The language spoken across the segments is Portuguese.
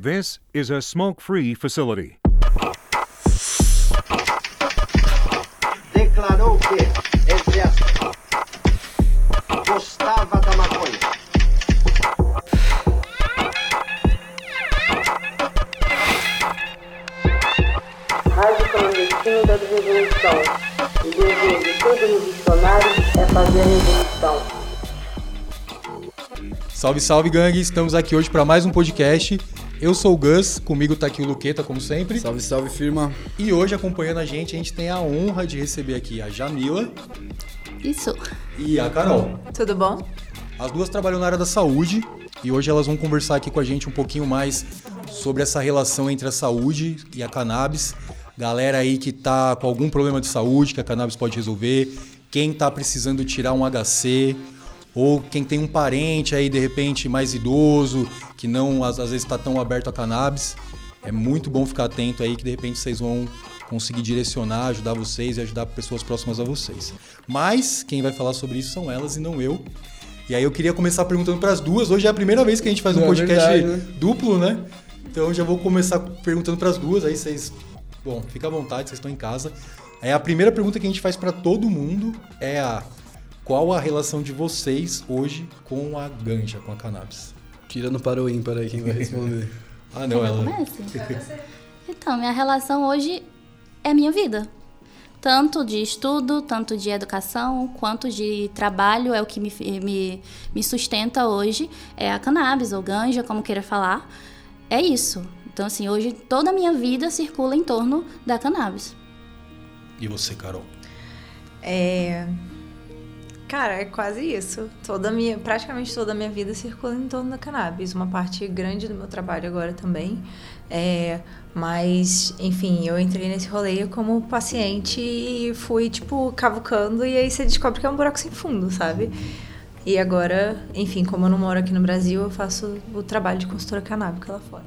This is a smoke free facility. declarou que, aspas, gostava da maconha. Rádio clandestino da revolução. O dever de todo revolucionário é fazer a revolução. Salve, salve, gangue! Estamos aqui hoje para mais um podcast. Eu sou o Gus, comigo tá aqui o Luqueta, como sempre. Salve, salve, firma. E hoje, acompanhando a gente, a gente tem a honra de receber aqui a Jamila Isso. e a Carol. Tudo bom? As duas trabalham na área da saúde e hoje elas vão conversar aqui com a gente um pouquinho mais sobre essa relação entre a saúde e a cannabis. Galera aí que tá com algum problema de saúde que a cannabis pode resolver, quem tá precisando tirar um HC, ou quem tem um parente aí de repente mais idoso, que não às, às vezes está tão aberto a cannabis. É muito bom ficar atento aí que de repente vocês vão conseguir direcionar, ajudar vocês e ajudar pessoas próximas a vocês. Mas quem vai falar sobre isso são elas e não eu. E aí eu queria começar perguntando para as duas. Hoje é a primeira vez que a gente faz um É podcast verdade, né? duplo, né? Então eu já vou começar perguntando para as duas. Aí vocês, bom, fica à vontade, vocês estão em casa. Aí a primeira pergunta que a gente faz para todo mundo é a qual a relação de vocês hoje com a ganja, com a cannabis? Tirando para o ímpar aí, quem vai responder? Ah, não, ela. Então, minha relação hoje é minha vida. Tanto de estudo, tanto de educação, quanto de trabalho é o que me, me, me sustenta hoje. É a cannabis ou ganja, como queira falar. É isso. Então, assim, hoje toda a minha vida circula em torno da cannabis. E você, Carol? É. Cara, é quase isso. Toda minha, praticamente toda a minha vida circula em torno da cannabis. Uma parte grande do meu trabalho agora também. É, mas, enfim, eu entrei nesse rolê como paciente e fui, tipo, cavucando. E aí você descobre que é um buraco sem fundo, sabe? E agora, enfim, como eu não moro aqui no Brasil, eu faço o trabalho de consultora canábica lá fora.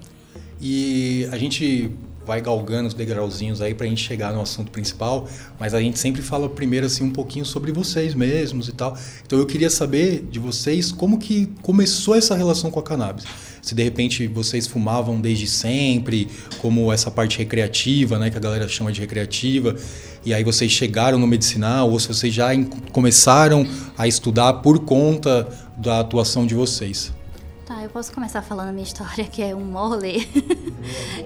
E a gente vai galgando os degrauzinhos aí pra gente chegar no assunto principal, mas a gente sempre fala primeiro assim um pouquinho sobre vocês mesmos e tal. Então eu queria saber de vocês como que começou essa relação com a cannabis. Se de repente vocês fumavam desde sempre, como essa parte recreativa, né, que a galera chama de recreativa, e aí vocês chegaram no medicinal, ou se vocês já começaram a estudar por conta da atuação de vocês. Tá, eu posso começar falando a minha história, que é um rolê.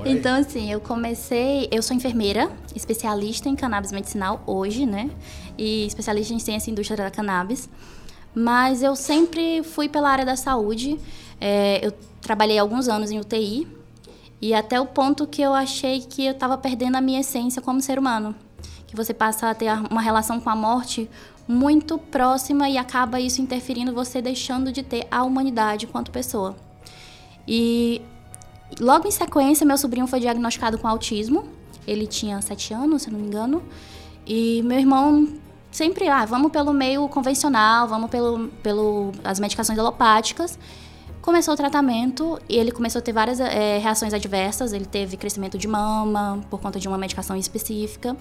então, assim, eu comecei. Eu sou enfermeira, especialista em cannabis medicinal hoje, né? E especialista em ciência e indústria da cannabis. Mas eu sempre fui pela área da saúde. É, eu trabalhei alguns anos em UTI. E até o ponto que eu achei que eu estava perdendo a minha essência como ser humano. Você passa a ter uma relação com a morte muito próxima e acaba isso interferindo você deixando de ter a humanidade enquanto pessoa. E logo em sequência, meu sobrinho foi diagnosticado com autismo. Ele tinha sete anos, se não me engano. E meu irmão sempre, ah, vamos pelo meio convencional, vamos pelo, pelo as medicações alopáticas. Começou o tratamento e ele começou a ter várias eh, reações adversas. Ele teve crescimento de mama por conta de uma medicação específica.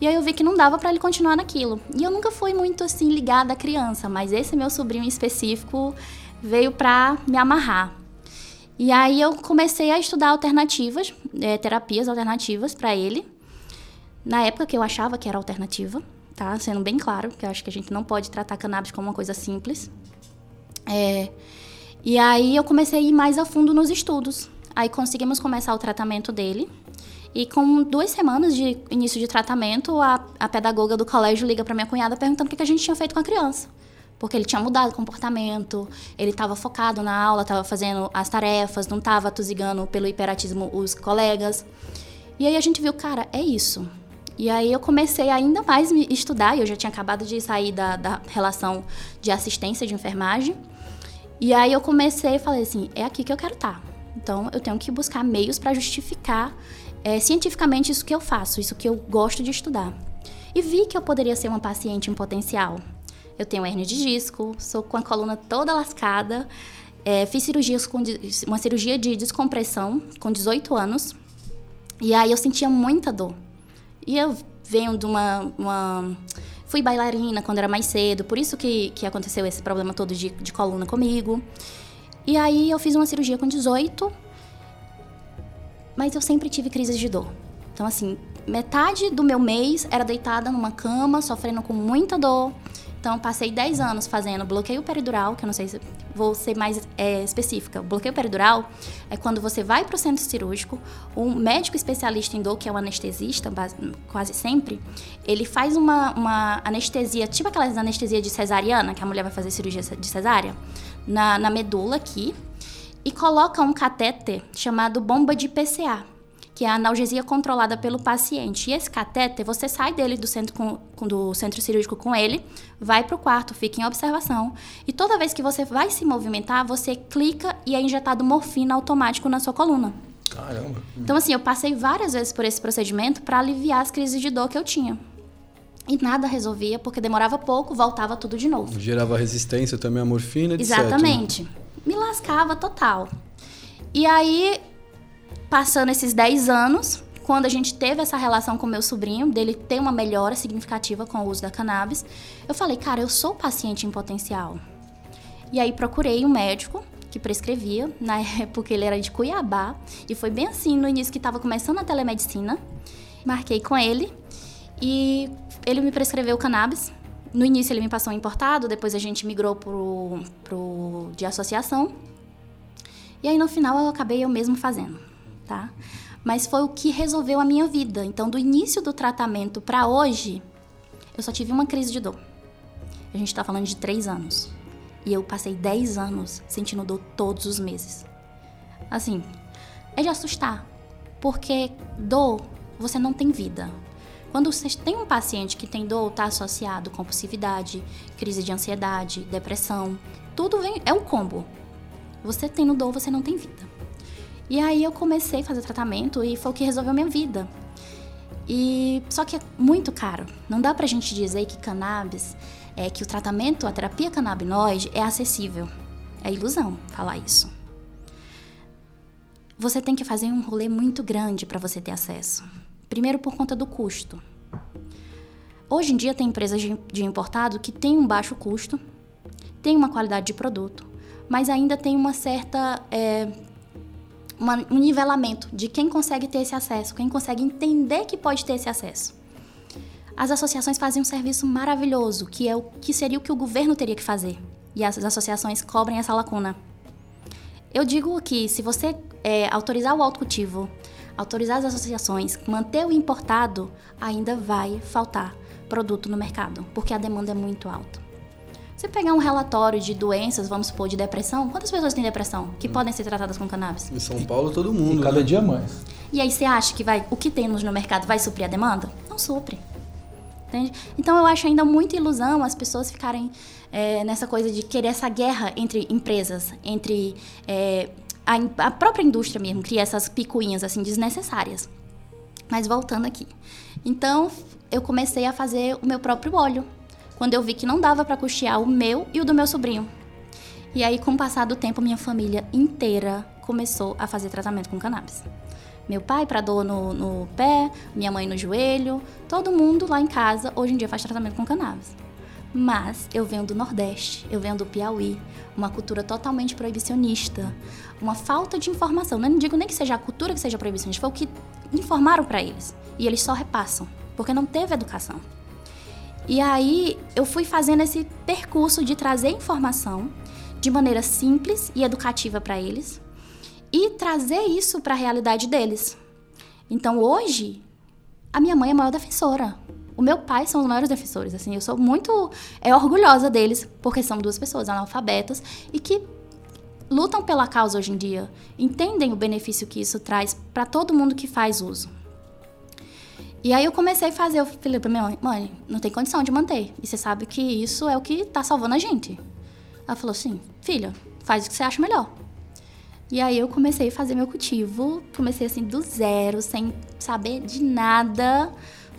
E aí eu vi que não dava para ele continuar naquilo. E eu nunca fui muito assim ligada à criança, mas esse meu sobrinho em específico veio para me amarrar. E aí eu comecei a estudar alternativas, eh, terapias alternativas para ele. Na época que eu achava que era alternativa, tá? Sendo bem claro, que eu acho que a gente não pode tratar cannabis como uma coisa simples. É, e aí eu comecei a ir mais a fundo nos estudos. Aí conseguimos começar o tratamento dele. E com duas semanas de início de tratamento, a, a pedagoga do colégio liga para minha cunhada perguntando o que a gente tinha feito com a criança. Porque ele tinha mudado o comportamento, ele estava focado na aula, estava fazendo as tarefas, não estava atosigando pelo hiperatismo os colegas. E aí a gente viu, cara, é isso. E aí eu comecei ainda mais me estudar, eu já tinha acabado de sair da, da relação de assistência de enfermagem. E aí eu comecei e falei assim, é aqui que eu quero estar. Então eu tenho que buscar meios para justificar é, cientificamente isso que eu faço, isso que eu gosto de estudar. E vi que eu poderia ser uma paciente em potencial. Eu tenho hernia de disco, sou com a coluna toda lascada, é, fiz cirurgias com uma cirurgia de descompressão com 18 anos. E aí eu sentia muita dor. E eu venho de uma. uma- fui bailarina quando era mais cedo, por isso que, que aconteceu esse problema todo de, de coluna comigo. E aí eu fiz uma cirurgia com 18. Mas eu sempre tive crises de dor. Então, assim, metade do meu mês era deitada numa cama, sofrendo com muita dor. Então, passei 10 anos fazendo bloqueio peridural, que eu não sei se vou ser mais é, específica. O bloqueio peridural é quando você vai para o centro cirúrgico, um médico especialista em dor, que é o anestesista, quase sempre, ele faz uma, uma anestesia, tipo aquelas anestesia de cesariana, que a mulher vai fazer cirurgia de cesárea, na, na medula aqui, e coloca um catéter chamado bomba de PCA que é a analgesia controlada pelo paciente. E esse catéter, você sai dele do centro, com, do centro cirúrgico com ele, vai para o quarto, fica em observação. E toda vez que você vai se movimentar, você clica e é injetado morfina automático na sua coluna. Caramba. Então, assim, eu passei várias vezes por esse procedimento para aliviar as crises de dor que eu tinha. E nada resolvia, porque demorava pouco, voltava tudo de novo. Gerava resistência também à morfina, etc. Exatamente. Me lascava total. E aí, Passando esses 10 anos, quando a gente teve essa relação com meu sobrinho, dele ter uma melhora significativa com o uso da cannabis, eu falei, cara, eu sou paciente em potencial. E aí procurei um médico que prescrevia, na época ele era de Cuiabá, e foi bem assim no início que estava começando a telemedicina. Marquei com ele e ele me prescreveu cannabis. No início ele me passou importado, depois a gente migrou pro, pro de associação. E aí no final eu acabei eu mesmo fazendo tá? Mas foi o que resolveu a minha vida. Então, do início do tratamento para hoje, eu só tive uma crise de dor. A gente tá falando de três anos. E eu passei dez anos sentindo dor todos os meses. Assim, é de assustar. Porque dor, você não tem vida. Quando você tem um paciente que tem dor, está associado com compulsividade, crise de ansiedade, depressão, tudo vem, é um combo. Você tendo dor, você não tem vida. E aí eu comecei a fazer tratamento e foi o que resolveu minha vida. E só que é muito caro. Não dá pra gente dizer que cannabis, é que o tratamento, a terapia canabinoide é acessível. É ilusão falar isso. Você tem que fazer um rolê muito grande para você ter acesso. Primeiro por conta do custo. Hoje em dia tem empresas de importado que têm um baixo custo, tem uma qualidade de produto, mas ainda tem uma certa é, uma, um nivelamento de quem consegue ter esse acesso, quem consegue entender que pode ter esse acesso. As associações fazem um serviço maravilhoso, que é o que seria o que o governo teria que fazer. E as associações cobrem essa lacuna. Eu digo que se você é, autorizar o autocultivo, autorizar as associações, manter o importado, ainda vai faltar produto no mercado, porque a demanda é muito alta. Você pegar um relatório de doenças, vamos supor, de depressão, quantas pessoas têm depressão que hum. podem ser tratadas com cannabis? Em São Paulo, todo mundo. E cada né? dia mais. E aí você acha que vai, o que temos no mercado vai suprir a demanda? Não supre. Entende? Então eu acho ainda muita ilusão as pessoas ficarem é, nessa coisa de querer essa guerra entre empresas, entre é, a, a própria indústria mesmo, criar essas picuinhas assim desnecessárias. Mas voltando aqui. Então eu comecei a fazer o meu próprio óleo quando eu vi que não dava para custear o meu e o do meu sobrinho. E aí, com o passar do tempo, minha família inteira começou a fazer tratamento com cannabis. Meu pai para dor no, no pé, minha mãe no joelho, todo mundo lá em casa hoje em dia faz tratamento com cannabis. Mas eu venho do Nordeste, eu venho do Piauí, uma cultura totalmente proibicionista, uma falta de informação. Não digo nem que seja a cultura que seja proibicionista, foi o que informaram para eles. E eles só repassam, porque não teve educação. E aí eu fui fazendo esse percurso de trazer informação de maneira simples e educativa para eles e trazer isso para a realidade deles. Então hoje a minha mãe é a maior defensora. O meu pai são os maiores defensores, assim, eu sou muito é, orgulhosa deles, porque são duas pessoas analfabetas e que lutam pela causa hoje em dia, entendem o benefício que isso traz para todo mundo que faz uso. E aí eu comecei a fazer, eu falei pra minha mãe, mãe, não tem condição de manter. E você sabe que isso é o que tá salvando a gente. Ela falou assim, filha, faz o que você acha melhor. E aí eu comecei a fazer meu cultivo, comecei assim do zero, sem saber de nada.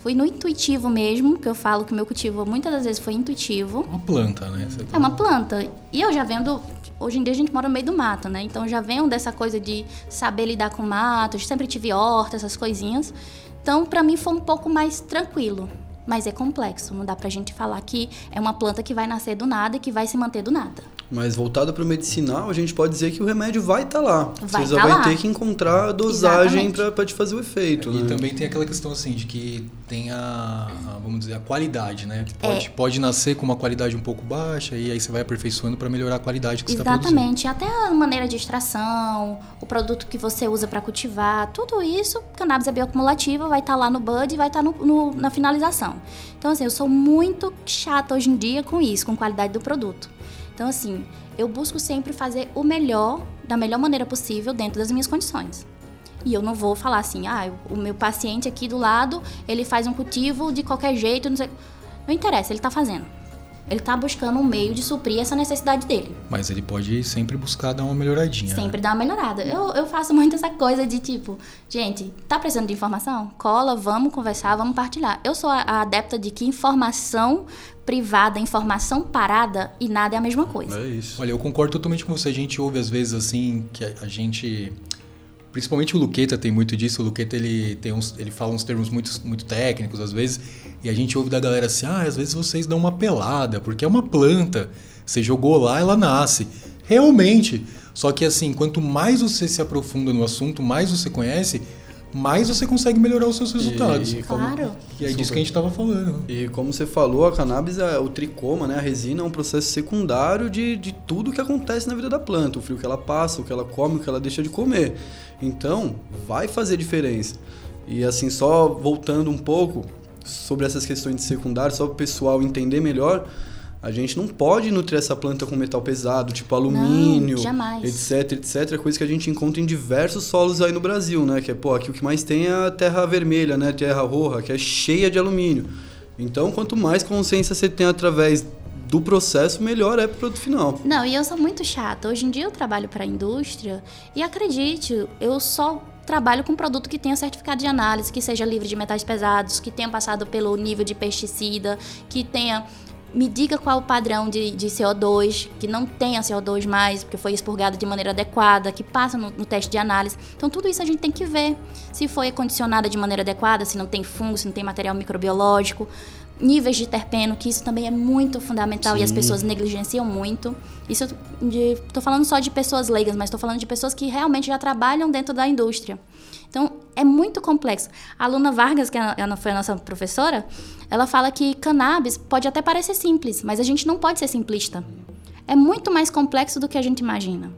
Fui no intuitivo mesmo, que eu falo que o meu cultivo muitas das vezes foi intuitivo. Uma planta, né? Tá... É uma planta. E eu já vendo, hoje em dia a gente mora no meio do mato, né? Então já venho dessa coisa de saber lidar com mato, eu sempre tive horta, essas coisinhas. Então, para mim foi um pouco mais tranquilo, mas é complexo. Não dá pra gente falar que é uma planta que vai nascer do nada e que vai se manter do nada. Mas voltado para o medicinal, a gente pode dizer que o remédio vai estar lá. Vai Você tá vai lá. ter que encontrar a dosagem Exatamente. para te fazer o efeito. E né? também tem aquela questão assim de que tem a, a, vamos dizer, a qualidade, né? Pode, É. pode nascer com uma qualidade um pouco baixa e aí você vai aperfeiçoando para melhorar a qualidade que você está produzindo. Exatamente. Até a maneira de extração, o produto que você usa para cultivar, tudo isso, cannabis é bioacumulativa, vai estar lá no bud e vai estar no- no- na finalização. Então, assim, eu sou muito chata hoje em dia com isso, com qualidade do produto. Então, assim, eu busco sempre fazer o melhor, da melhor maneira possível, dentro das minhas condições. E eu não vou falar assim, ah, o meu paciente aqui do lado, ele faz um cultivo de qualquer jeito, não sei. Não interessa, ele tá fazendo. Ele tá buscando um meio de suprir essa necessidade dele. Mas ele pode sempre buscar dar uma melhoradinha. né? Sempre dá uma melhorada. Eu, eu faço muito essa coisa de tipo, gente, tá precisando de informação? Cola, vamos conversar, vamos partilhar. Eu sou a, adepta de que informação privada, informação parada e nada é a mesma coisa. É isso. Olha, eu concordo totalmente com você. A gente ouve às vezes assim que a gente, principalmente o Luqueta tem muito disso. O Luqueta ele tem uns, ele fala uns termos muito, muito técnicos às vezes e a gente ouve da galera assim, ah, às vezes vocês dão uma pelada porque é uma planta. Você jogou lá, ela nasce. Realmente. Só que assim, quanto mais você se aprofunda no assunto, mais você conhece, mais você consegue melhorar os seus resultados. e como- Claro. E é disso que a gente estava falando. E como você falou, a cannabis, é- o tricoma, né, a resina é um processo secundário de, de tudo que acontece na vida da planta. O frio que ela passa, o que ela come, o que ela deixa de comer. Então, vai fazer diferença. E assim, só voltando um pouco sobre essas questões de secundário, só para o pessoal entender melhor, a gente não pode nutrir essa planta com metal pesado, tipo alumínio, jamais. etc, etc. Coisa que a gente encontra em diversos solos aí no Brasil, né? Que é, pô, aqui o que mais tem é a terra vermelha, né? Terra roja, que é cheia de alumínio. Então, quanto mais consciência você tem através do processo, melhor é pro produto final. Não, e eu sou muito chata. Hoje em dia eu trabalho para a indústria e acredite, eu só trabalho com produto que tenha certificado de análise, que seja livre de metais pesados, que tenha passado pelo nível de pesticida, que tenha me diga qual o padrão de, de CO2, que não tenha CO2 mais, porque foi expurgado de maneira adequada, que passa no, no teste de análise. Então, tudo isso a gente tem que ver. Se foi condicionada de maneira adequada, se não tem fungo, se não tem material microbiológico. Níveis de terpeno, que isso também é muito fundamental e as pessoas negligenciam muito. Isso tô falando só de pessoas leigas, mas estou falando de pessoas que realmente já trabalham dentro da indústria. Então, é muito complexo. A Luna Vargas, que é- ela foi a nossa professora, ela fala que cannabis pode até parecer simples, mas a gente não pode ser simplista. É muito mais complexo do que a gente imagina.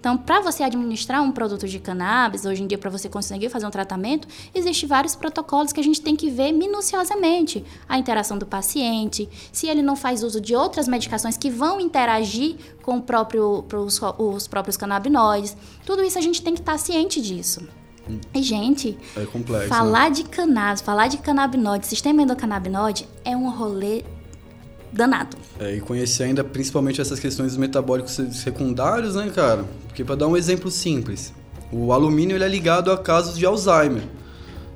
Então, para você administrar um produto de cannabis, hoje em dia, para você conseguir fazer um tratamento, existem vários protocolos que a gente tem que ver minuciosamente. A interação do paciente, se ele não faz uso de outras medicações que vão interagir com próprio, pros- os próprios canabinoides. Tudo isso a gente tem que estar ciente disso. E, gente, É complexo. né? falar de cannabis, falar de canabinoide, sistema endocannabinoide, é um rolê danado. É, e conhecer ainda principalmente essas questões metabólicos se- secundários, né, cara? Porque para dar um exemplo simples, o alumínio ele é ligado a casos de Alzheimer.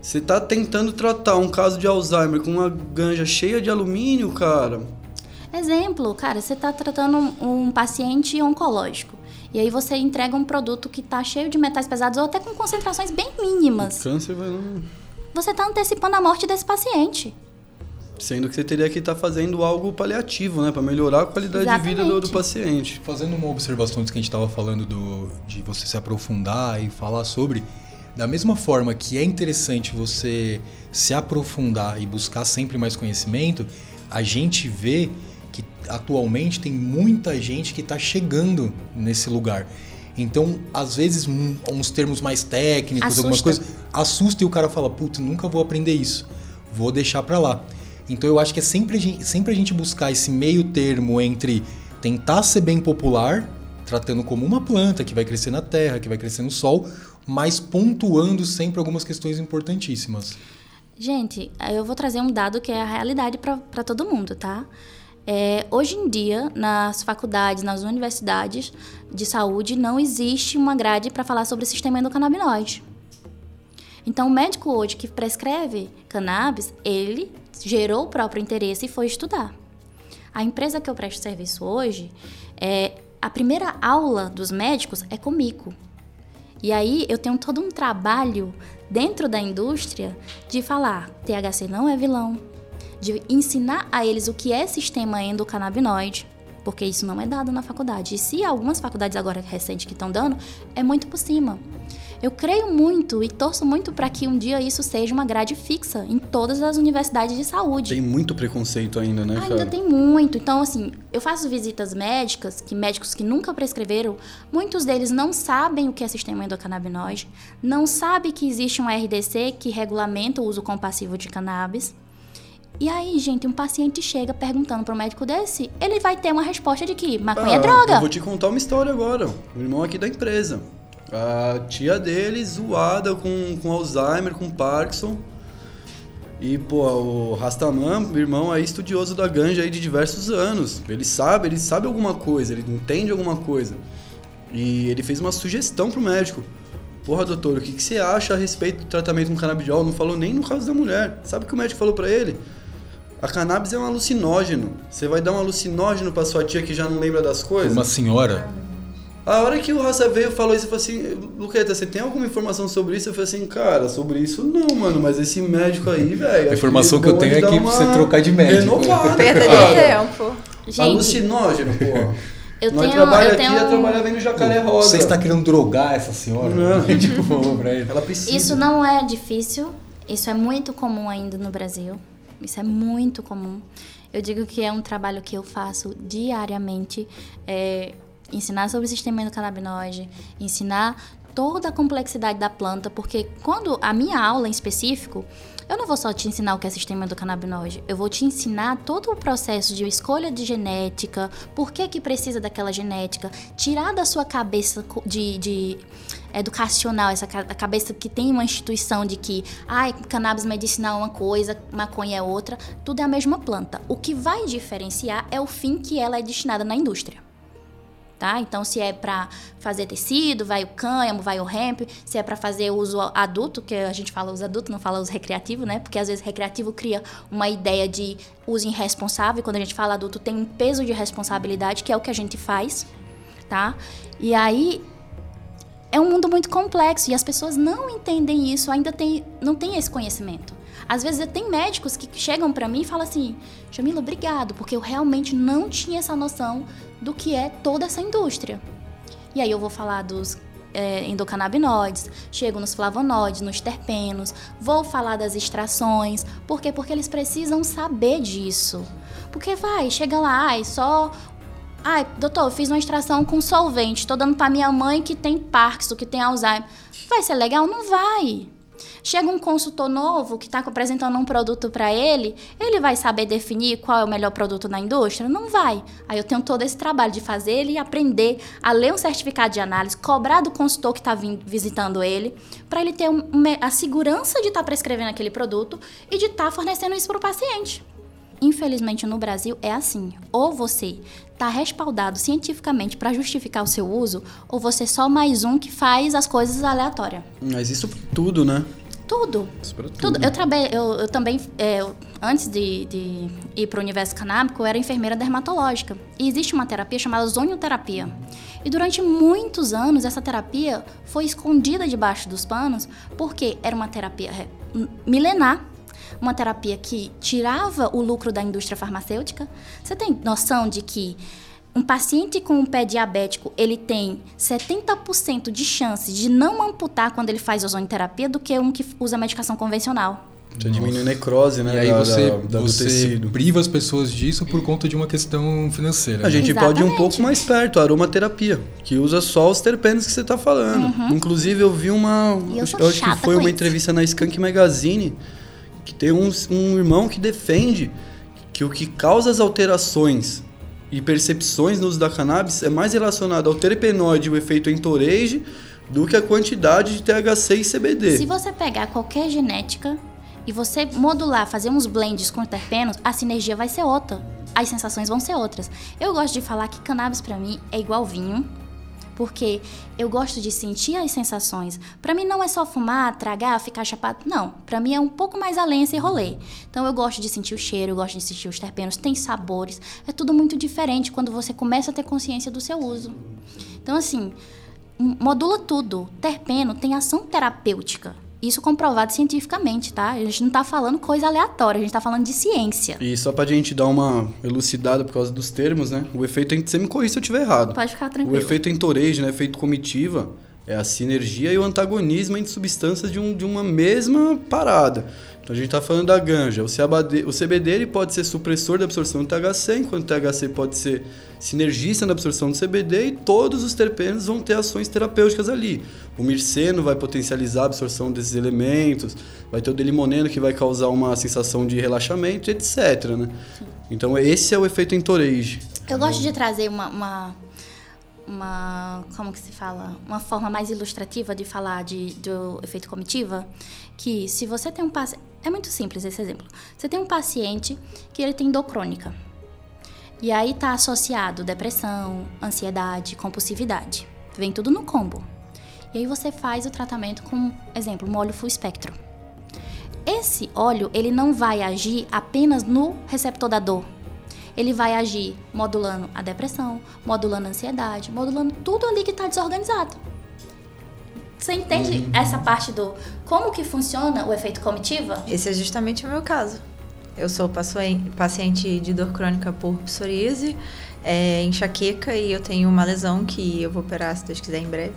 Você tá tentando tratar um caso de Alzheimer com uma ganja cheia de alumínio, cara. Exemplo, cara, você está tratando um, um paciente oncológico. E aí você entrega um produto que está cheio de metais pesados ou até com concentrações bem mínimas. Câncer vai não... Você está antecipando a morte desse paciente. Sendo que você teria que estar fazendo algo paliativo, né? Para melhorar a qualidade de vida do, do Exatamente. paciente. Fazendo uma observação antes que a gente estava falando do, de você se aprofundar e falar sobre, da mesma forma que é interessante você se aprofundar e buscar sempre mais conhecimento, a gente vê atualmente tem muita gente que está chegando nesse lugar. Então, às vezes, um- uns termos mais técnicos, algumas Assusta. coisas, assusta e o cara fala, putz, nunca vou aprender isso, vou deixar pra lá. Então eu acho que é sempre a gente, sempre a gente buscar esse meio termo entre tentar ser bem popular, tratando como uma planta que vai crescer na terra, que vai crescer no sol, mas pontuando sempre algumas questões importantíssimas. Gente, eu vou trazer um dado que é a realidade para todo mundo, tá? É, hoje em dia, nas faculdades, nas universidades de saúde, não existe uma grade para falar sobre o sistema endocannabinoide. Então, o médico hoje que prescreve cannabis, ele gerou o próprio interesse e foi estudar. A empresa que eu presto serviço hoje, é, a primeira aula dos médicos é comigo. E aí eu tenho todo um trabalho dentro da indústria de falar THC não é vilão, de ensinar a eles o que é sistema endocannabinoide. porque isso não é dado na faculdade. E se algumas faculdades agora recentes que estão dando, é muito por cima. Eu creio muito e torço muito para que um dia isso seja uma grade fixa em todas as universidades de saúde. Tem muito preconceito ainda, né, Ainda cara? tem muito. Então, assim, eu faço visitas médicas, que médicos que nunca prescreveram, muitos deles não sabem o que é sistema endocannabinoide, não sabem que existe um RDC que regulamenta o uso compassivo de cannabis. E aí, gente, um paciente chega perguntando para um médico desse, ele vai ter uma resposta de que maconha é Ah, droga. Eu vou te contar uma história agora. O irmão aqui da empresa. A tia dele zoada com, com Alzheimer, com Parkinson. E, pô, o Rastaman, meu irmão aí estudioso da ganja aí de diversos anos. Ele sabe, ele sabe alguma coisa, ele entende alguma coisa. E ele fez uma sugestão pro médico. Porra, doutor, o que, que você acha a respeito do tratamento com canabidiol? Não falou nem no caso da mulher. Sabe o que o médico falou pra ele? A cannabis é um alucinógeno. Você vai dar um alucinógeno pra sua tia que já não lembra das coisas? Uma senhora. A hora que o Raça veio e falou isso, eu falei assim, Luqueta, você tem alguma informação sobre isso? Eu falei assim, cara, sobre isso não, mano, mas esse médico aí, velho. A informação que eu tenho é que você trocar de médico. Renovada, Perda de tempo. Gente, Alucinógeno, pô. eu Nós tenho, trabalha eu aqui, tenho ia trabalhar vendo jacaré rosa. Você está querendo drogar essa senhora? Não. tipo, pra ele. Ela precisa. Isso não é difícil, isso é muito comum ainda no Brasil. Isso é muito comum. Eu digo que é um trabalho que eu faço diariamente. é, ensinar sobre o sistema endocannabinoide, ensinar toda a complexidade da planta, porque quando a minha aula em específico, eu não vou só te ensinar o que é sistema endocannabinoide, eu vou te ensinar todo o processo de escolha de genética, por que que precisa daquela genética, tirar da sua cabeça de, de educacional, essa cabeça que tem uma instituição de que, ai, cannabis medicinal é uma coisa, maconha é outra, tudo é a mesma planta. O que vai diferenciar é o fim que ela é destinada na indústria tá? Então, se é para fazer tecido, vai o cânhamo, vai o hemp. Se é para fazer uso adulto, que a gente fala uso adulto, não fala uso recreativo, né? Porque às vezes recreativo cria uma ideia de uso irresponsável. Quando a gente fala adulto, tem um peso de responsabilidade, que é o que a gente faz, tá? E aí é um mundo muito complexo e as pessoas não entendem isso, ainda tem, não tem esse conhecimento. Às vezes tem médicos que chegam para mim e falam assim: Jamila, obrigado, porque eu realmente não tinha essa noção do que é toda essa indústria. E aí eu vou falar dos é, endocannabinoides, chego nos flavonoides, nos terpenos, vou falar das extrações. Por quê? Porque eles precisam saber disso. Porque vai, chega lá, ai, só Ai, doutor, eu fiz uma extração com solvente, tô dando pra minha mãe que tem Parkinson, que tem Alzheimer. Vai ser legal? Não vai. Chega um consultor novo que está apresentando um produto para ele, ele vai saber definir qual é o melhor produto na indústria? Não vai. Aí eu tenho todo esse trabalho de fazer ele aprender a ler um certificado de análise, cobrar do consultor que está visitando ele, para ele ter a segurança de estar tá prescrevendo aquele produto e de estar tá fornecendo isso para o paciente. Infelizmente no Brasil é assim. Ou você está respaldado cientificamente para justificar o seu uso, ou você é só mais um que faz as coisas aleatórias. Mas isso tudo, né? Tudo. Tudo. Tudo. Eu, trabalhei, eu, eu também, é, eu- antes de, de ir para o universo canábico, eu era enfermeira dermatológica. E existe uma terapia chamada zonioterapia. E durante muitos anos, essa terapia foi escondida debaixo dos panos, porque era uma terapia milenar. Uma terapia que tirava o lucro da indústria farmacêutica. Você tem noção de que um paciente com um pé diabético, ele tem 70% de chance de não amputar quando ele faz ozonioterapia do que um que usa medicação convencional. Já diminui a necrose, né? E aí da- você, da- da- do você tecido. priva as pessoas disso por conta de uma questão financeira. A né? gente pode ir um Exatamente. pouco mais perto, a aromaterapia, que usa só os terpenos que você está falando. Inclusive, eu vi uma. Uhum. Eu sou acho que foi uma isso. entrevista na Skunk Magazine que tem um, um irmão que defende que o que causa as alterações e percepções no uso da cannabis é mais relacionado ao terpenoide e o efeito entourage do que a quantidade de THC e CBD. Se você pegar qualquer genética e você modular, fazer uns blends com terpenos, a sinergia vai ser outra. As sensações vão ser outras. Eu gosto de falar que cannabis pra mim é igual vinho, porque eu gosto de sentir as sensações. Pra mim não é só fumar, tragar, ficar chapado. Não, Pra mim é um pouco mais além esse rolê. Então eu gosto de sentir o cheiro, eu gosto de sentir os terpenos, tem sabores. É tudo muito diferente quando você começa a ter consciência do seu uso. Então assim, modula tudo. Terpeno tem ação terapêutica. Isso comprovado cientificamente, tá? A gente não tá falando coisa aleatória, a gente tá falando de ciência. E só pra gente dar uma elucidada por causa dos termos, né? O efeito, você me corrija se eu estiver errado. Pode ficar O tranquilo. efeito entourage, né? Efeito comitiva, é a sinergia e o antagonismo entre substâncias de, um, de uma mesma parada. Então a gente está falando da ganja. O CBD, o CBD ele pode ser supressor da absorção do THC, enquanto o THC pode ser sinergista na absorção do CBD e todos os terpenos vão ter ações terapêuticas ali. O mirceno vai potencializar a absorção desses elementos, vai ter o delimoneno que vai causar uma sensação de relaxamento, etc. Né? Então esse é o efeito entourage. Eu gosto de trazer uma, uma, uma- como que se fala? Uma forma mais ilustrativa de falar de, do efeito comitiva, que se você tem um paciente... É muito simples esse exemplo. Você tem um paciente que ele tem dor crônica. E aí está associado depressão, ansiedade, compulsividade. Vem tudo no combo. E aí você faz o tratamento com, exemplo, um óleo full espectro. Esse óleo, ele não vai agir apenas no receptor da dor. Ele vai agir modulando a depressão, modulando a ansiedade, modulando tudo ali que está desorganizado. Você entende essa parte do como que funciona o efeito comitiva? Esse é justamente o meu caso. Eu sou paciente de dor crônica por psoríase, é, enxaqueca e eu tenho uma lesão que eu vou operar, se Deus quiser, em breve.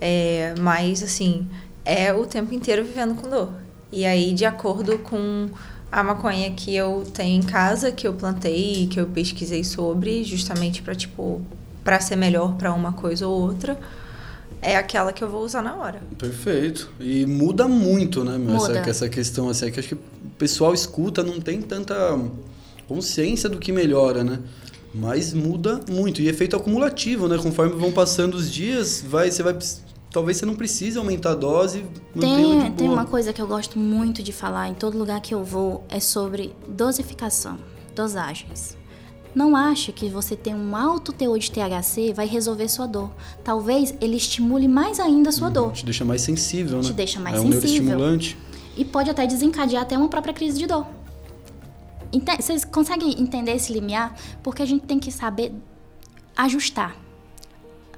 É, mas, assim, é o tempo inteiro vivendo com dor. E aí, de acordo com a maconha que eu tenho em casa, que eu plantei e que eu pesquisei sobre, justamente para tipo, para ser melhor para uma coisa ou outra, é aquela que eu vou usar na hora. Perfeito. E muda muito, né, meu? Essa, Muda. essa questão, assim, é que acho que o pessoal escuta, não tem tanta consciência do que melhora, né? Mas muda muito. E efeito acumulativo, né? Conforme vão passando os dias, vai, você vai. Talvez você não precise aumentar a dose, Tem, tem uma coisa que eu gosto muito de falar em todo lugar que eu vou, é sobre dosificação, dosagens. Não ache que você ter um alto teor de THC vai resolver sua dor. Talvez ele estimule mais ainda a sua dor. Te deixa mais sensível, né? Te deixa mais é um sensível. neuroestimulante. E pode até desencadear até uma própria crise de dor. Vocês conseguem entender esse limiar? Porque a gente tem que saber ajustar.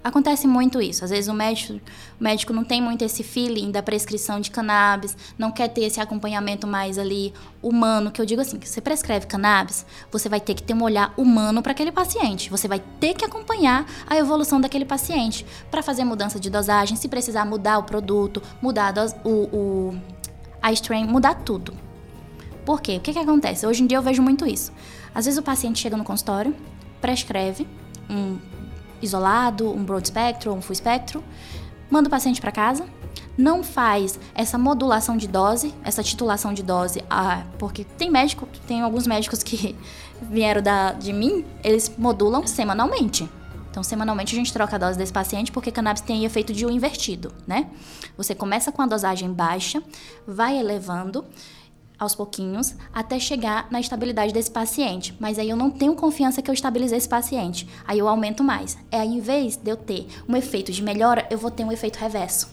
Acontece muito isso. Às vezes o médico, o médico não tem muito esse feeling da prescrição de cannabis, não quer ter esse acompanhamento mais ali humano, que eu digo assim, que você prescreve cannabis, você vai ter que ter um olhar humano para aquele paciente. Você vai ter que acompanhar a evolução daquele paciente para fazer mudança de dosagem, se precisar mudar o produto, mudar o, o, a strain, mudar tudo. Por quê? O que, que acontece? Hoje em dia eu vejo muito isso. Às vezes o paciente chega no consultório, prescreve um isolado, um broad spectrum, um full spectrum, manda o paciente para casa, não faz essa modulação de dose, essa titulação de dose, ah, porque tem médico, tem alguns médicos que vieram da, de mim, eles modulam semanalmente. Então, semanalmente a gente troca a dose desse paciente porque cannabis tem efeito de um invertido, né? Você começa com a dosagem baixa, vai elevando aos pouquinhos até chegar na estabilidade desse paciente. Mas aí eu não tenho confiança que eu estabilizei esse paciente. Aí eu aumento mais. É aí, em vez de eu ter um efeito de melhora, eu vou ter um efeito reverso.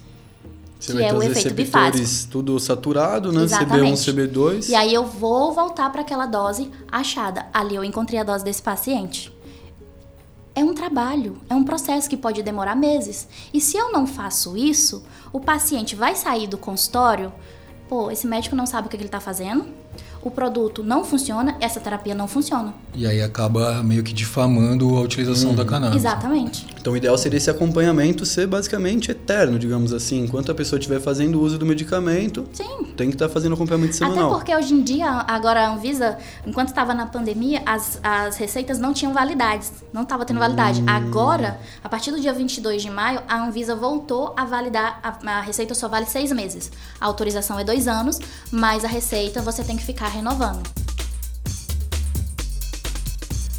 Você que vai é o efeito receptores tudo saturado, né? Exatamente. CB1, CB2. E aí eu vou voltar para aquela dose achada. Ali eu encontrei a dose desse paciente. É um trabalho, é um processo que pode demorar meses. E se eu não faço isso, o paciente vai sair do consultório, pô, esse médico não sabe o que ele está fazendo, o produto não funciona, essa terapia não funciona. E aí acaba meio que difamando a utilização da cannabis. Exatamente. Então o ideal seria esse acompanhamento ser basicamente eterno, digamos assim. Enquanto a pessoa estiver fazendo uso do medicamento, Sim. tem que estar fazendo acompanhamento semanal. Até porque hoje em dia, agora a Anvisa, enquanto estava na pandemia, as, as receitas não tinham validades. Não estava tendo validade. Hum. Agora, a partir do dia 22 de maio, a Anvisa voltou a validar. A, a receita só vale seis meses. A autorização é dois anos, mas a receita você tem que ficar renovando.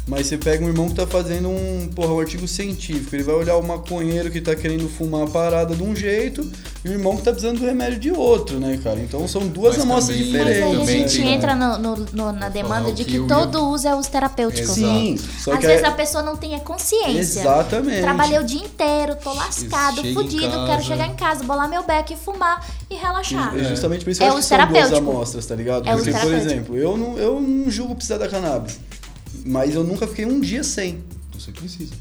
Mas você pega um irmão que tá fazendo um, porra, um artigo científico, ele vai olhar o maconheiro que tá querendo fumar a parada de um jeito e o irmão que tá precisando do remédio de outro, né, cara? Então são duas Mas amostras também- Mas aí diferentes. a gente entra né? no- no- no- na demanda de o que que eu todo ia- uso é uso terapêutico. Exato. Sim, só Às que vezes é- a pessoa não tem a consciência. Exatamente. Trabalhei o dia inteiro, tô lascado, Chega fudido, quero chegar em casa, bolar meu beck, fumar e relaxar. É justamente por isso que É eu acho que são duas amostras, tá ligado? É Porque, por exemplo, eu não, eu não julgo precisar da cannabis, mas eu nunca fiquei um dia sem. Você precisa.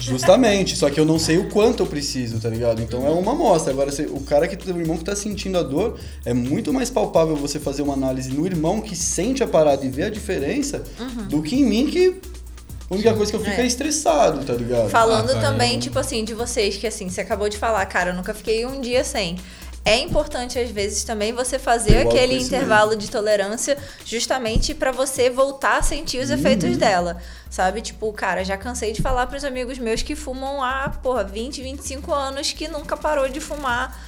Justamente, só que eu não sei o quanto eu preciso, tá ligado? Então é uma amostra. Agora, se- o cara que o irmão que tá sentindo a dor, é muito mais palpável você fazer uma análise no irmão que sente a parada e vê a diferença do que em mim que a única coisa que eu fico é, É. estressado, tá ligado? Falando Ah, cara, também, eu- tipo assim, de vocês, que assim, você acabou de falar, cara, eu nunca fiquei um dia sem. É importante, às vezes, também você fazer aquele intervalo de tolerância justamente pra você voltar a sentir os efeitos dela. Sabe? Tipo, cara, já cansei de falar pros amigos meus que fumam há, porra, 20, 25 anos que nunca parou de fumar.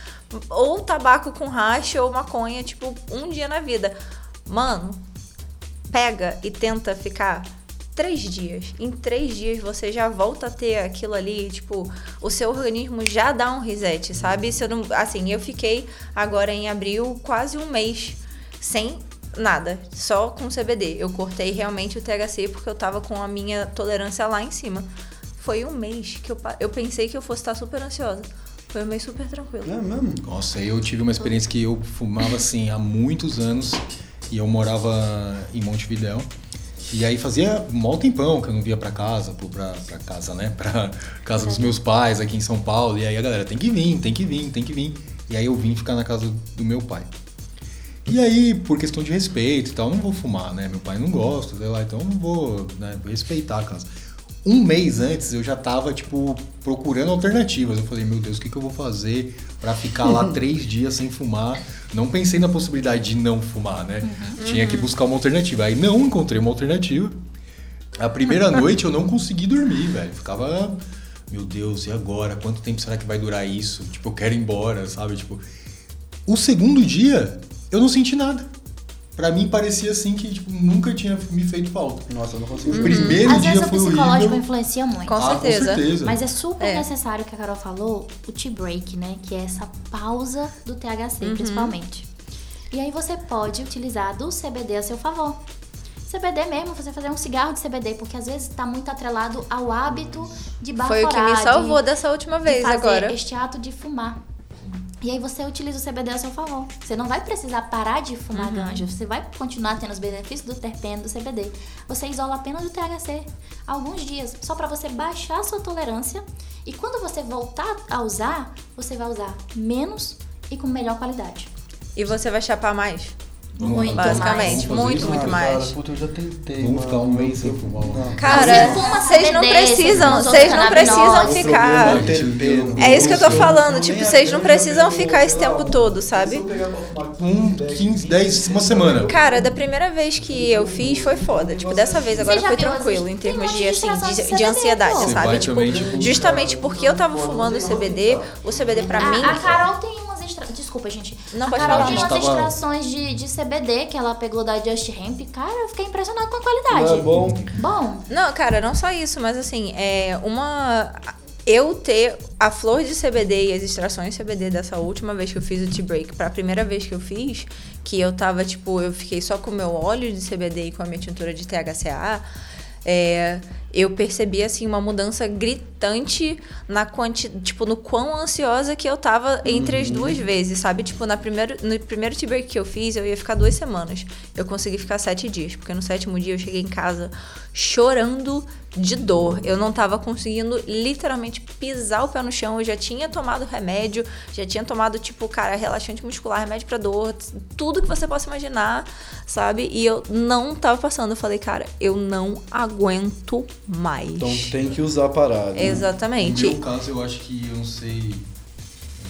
Ou tabaco com racha ou maconha, tipo, um dia na vida. Mano, pega e tenta ficar três dias. Em três dias você já volta a ter aquilo ali, tipo, o seu organismo já dá um reset, sabe? Se eu não, assim, eu fiquei agora em abril quase um mês sem nada, só com CBD. Eu cortei realmente o THC porque eu tava com a minha tolerância lá em cima. Foi um mês que eu, eu pensei que eu fosse estar super ansiosa. Foi um mês super tranquilo. É mesmo? Nossa, eu tive uma experiência que eu fumava assim há muitos anos e eu morava em Montevidéu. E aí fazia um mó tempão que eu não via pra casa, pô, pra, casa, né? Pra casa dos meus pais aqui em São Paulo. E aí a galera, tem que vir, tem que vir, tem que vir. E aí eu vim ficar na casa do meu pai. E aí, por questão de respeito e tal, não vou fumar, né? Meu pai não gosta, sei lá, então eu não vou, né, vou respeitar a casa. Um mês antes eu já tava, tipo, procurando alternativas. Eu falei, meu Deus, o que, que eu vou fazer pra ficar lá três dias sem fumar? Não pensei na possibilidade de não fumar, né? Tinha que buscar uma alternativa. Aí não encontrei uma alternativa. A primeira noite eu não consegui dormir, velho. Ficava, meu Deus, e agora? Quanto tempo será que vai durar isso? Tipo, eu quero ir embora, sabe? Tipo, o segundo dia, eu não senti nada. Pra mim parecia assim que tipo, nunca tinha me feito falta. Nossa, eu não consigo. O primeiro Às dia vezes o foi psicológico horrível. influencia muito. Com Ah, certeza. Com certeza. Mas é super É. necessário que a Carol falou, o tea break, né? Que é essa pausa do THC, Uhum. principalmente. E aí você pode utilizar do CBD a seu favor. CBD mesmo, você fazer um cigarro de CBD, porque às vezes tá muito atrelado ao hábito de baforar. Foi o que me de- salvou dessa última de vez fazer agora. este ato de fumar. E aí você utiliza o CBD a seu favor. Você não vai precisar parar de fumar Uhum. ganja. Você vai continuar tendo os benefícios do terpeno, do CBD. Você isola apenas o THC alguns dias, só para você baixar a sua tolerância. E quando você voltar a usar, você vai usar menos e com melhor qualidade. E você vai chapar mais? Muito Basicamente, fazer muito, muito mais. Cara, puta, eu já tentei. Vamos ficar um mês sem fumar. Não. Cara, vocês não precisam, vocês não precisam ficar. É isso que eu tô falando, tipo, vocês não precisam ficar esse tempo todo, sabe? Um, 15, 10, uma semana. Cara, da primeira vez que eu fiz foi foda. Tipo, dessa vez agora foi tranquilo em termos de, assim, de, de ansiedade, sabe? Tipo, tipo- justamente porque eu tava fumando o CBD, o CBD pra mim. A, a Carol tem Desculpa, gente. Não, a Carol falar. tem A umas extrações de, de CBD que ela pegou da Just Hemp. Cara, eu fiquei impressionada com a qualidade. Não é bom? Bom. Não, cara, não só isso, mas assim, é uma. Eu ter a flor de CBD e as extrações de CBD dessa última vez que eu fiz o tea break, pra primeira vez que eu fiz, que eu tava, tipo, eu fiquei só com o meu óleo de CBD e com a minha tintura de THCA, é, eu percebi, assim, uma mudança gritante na quanti, tipo, no quão ansiosa que eu tava entre as duas vezes, sabe? Tipo, na primeiro, no primeiro tea break que eu fiz, eu ia ficar duas semanas. Eu consegui ficar sete dias, porque no sétimo dia eu cheguei em casa chorando de dor. Eu não tava conseguindo literalmente pisar o pé no chão. Eu já tinha tomado remédio, já tinha tomado, tipo, cara, relaxante muscular, remédio pra dor, tudo que você possa imaginar, sabe? E eu não tava passando. Eu falei, cara, eu não aguento mais. Então tem que usar a parada. No Exatamente. meu caso, eu acho que eu não sei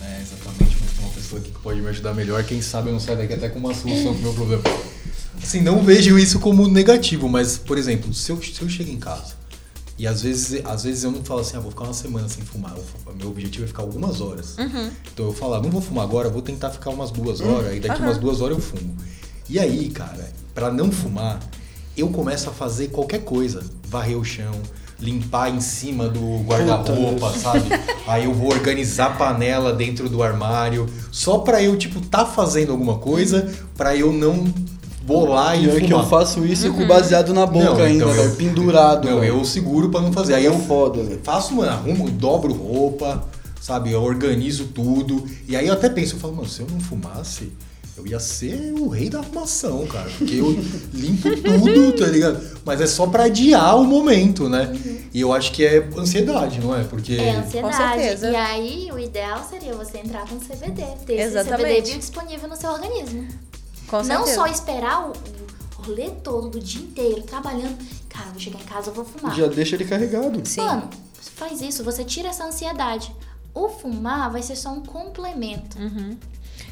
né, exatamente, mas tem uma pessoa aqui que pode me ajudar melhor. Quem sabe eu não saio daqui até com uma solução pro meu problema. Assim, não vejo isso como negativo, mas, por exemplo, se eu, se eu chego em casa e às vezes, às vezes eu não falo assim, ah, vou ficar uma semana sem fumar. Eu- meu objetivo é ficar algumas horas. Então eu falo, ah, não vou fumar agora, vou tentar ficar umas duas horas, e daqui umas duas horas eu fumo. E aí, cara, pra não fumar, eu começo a fazer qualquer coisa. Varrer o chão, limpar em cima do guarda-roupa, sabe? Aí eu vou organizar a panela dentro do armário, só pra eu, tipo, tá fazendo alguma coisa, pra eu não bolar e E é que eu faço isso com baseado na boca Não, ainda, então velho. Pendurado. Não, eu seguro pra não fazer. Aí eu É foda, velho. faço, mano, arrumo, dobro roupa, sabe? Eu organizo tudo. E aí eu até penso, eu falo, mano, se eu não fumasse, eu ia ser o rei da arrumação, cara. Porque eu limpo tudo, tá ligado? Mas é só pra adiar o momento, né? E eu acho que é ansiedade, não é? Porque. É ansiedade. Com certeza. E aí, o ideal seria você entrar com CBD. Ter esse Exatamente. CBD disponível no seu organismo. Com Não certeza. só esperar o, o rolê todo, do dia inteiro, trabalhando. Cara, vou chegar em casa, eu vou fumar. Já deixa ele carregado. Sim. Mano, você faz isso, você tira essa ansiedade. O fumar vai ser só um complemento.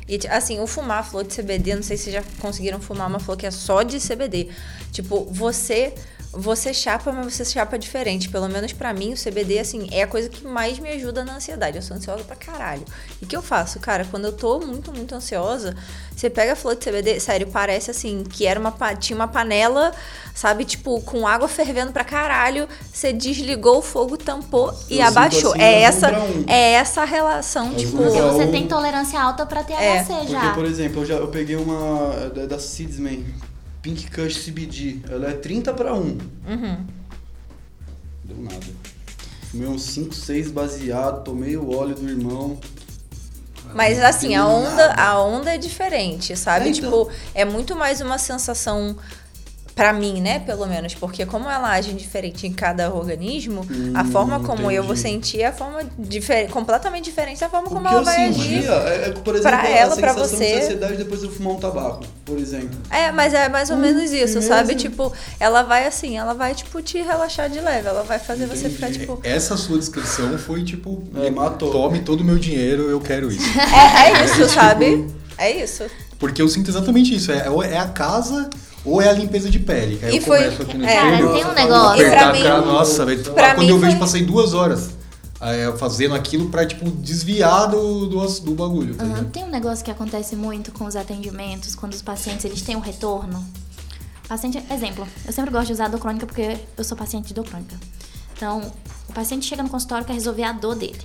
E, assim, o fumar flor de CBD, não sei se já conseguiram fumar uma flor que é só de CBD. Tipo, você você chapa, mas você chapa diferente. Pelo menos pra mim, o CBD, assim, é a coisa que mais me ajuda na ansiedade. Eu sou ansiosa pra caralho. E o que eu faço, cara? Quando eu tô muito, muito ansiosa, você pega a flor de CBD, sério, parece assim, que era uma, tinha uma panela, sabe, tipo, com água fervendo pra caralho. Você desligou o fogo, tampou e sinto abaixou. assim, é essa, um. é essa relação, As tipo. um Se pra você tem tolerância alta pra THC É, Porque, já. por exemplo, eu, já, eu peguei uma da, da Seedsman, Pink Kush CBD. Ela é 30 para 1. Uhum. Deu nada. Fumei uns 5, 6 baseado, tomei o óleo do irmão. Mas assim, a onda, nada. a onda é diferente, sabe? É, então. Tipo, é muito mais uma sensação pra mim, né, pelo menos, porque como ela age diferente em cada organismo, a Hum, forma como eu vou entendi. sentir é a forma difer completamente diferente da forma O como ela eu vai sentia agir. é, é, por exemplo, pra ela, a pra sensação você. de ansiedade depois de eu fumar um tabaco, por exemplo. É, mas é mais ou Hum, menos isso, beleza. sabe? Tipo, ela vai assim, ela vai, tipo, te relaxar de leve. Ela vai fazer você ficar, tipo. Essa sua descrição foi tipo. É, matou. Tome todo o meu dinheiro, eu quero isso. É, é isso, sabe? É isso. Porque eu sinto exatamente isso. É, é a casa ou é a limpeza de pele. Aí E eu foi- começo aqui no é, Cara, tem um E negócio. pra mim- cara, nossa, velho. Quando eu vejo, foi- passei duas horas é, fazendo aquilo pra, tipo, desviar do, do, do bagulho, tá ligado? Tem um negócio que acontece muito com os atendimentos, quando os pacientes eles têm um retorno. Paciente, exemplo, eu sempre gosto de usar a dor crônica porque eu sou paciente de dor crônica. Então, o paciente chega no consultório quer resolver a dor dele.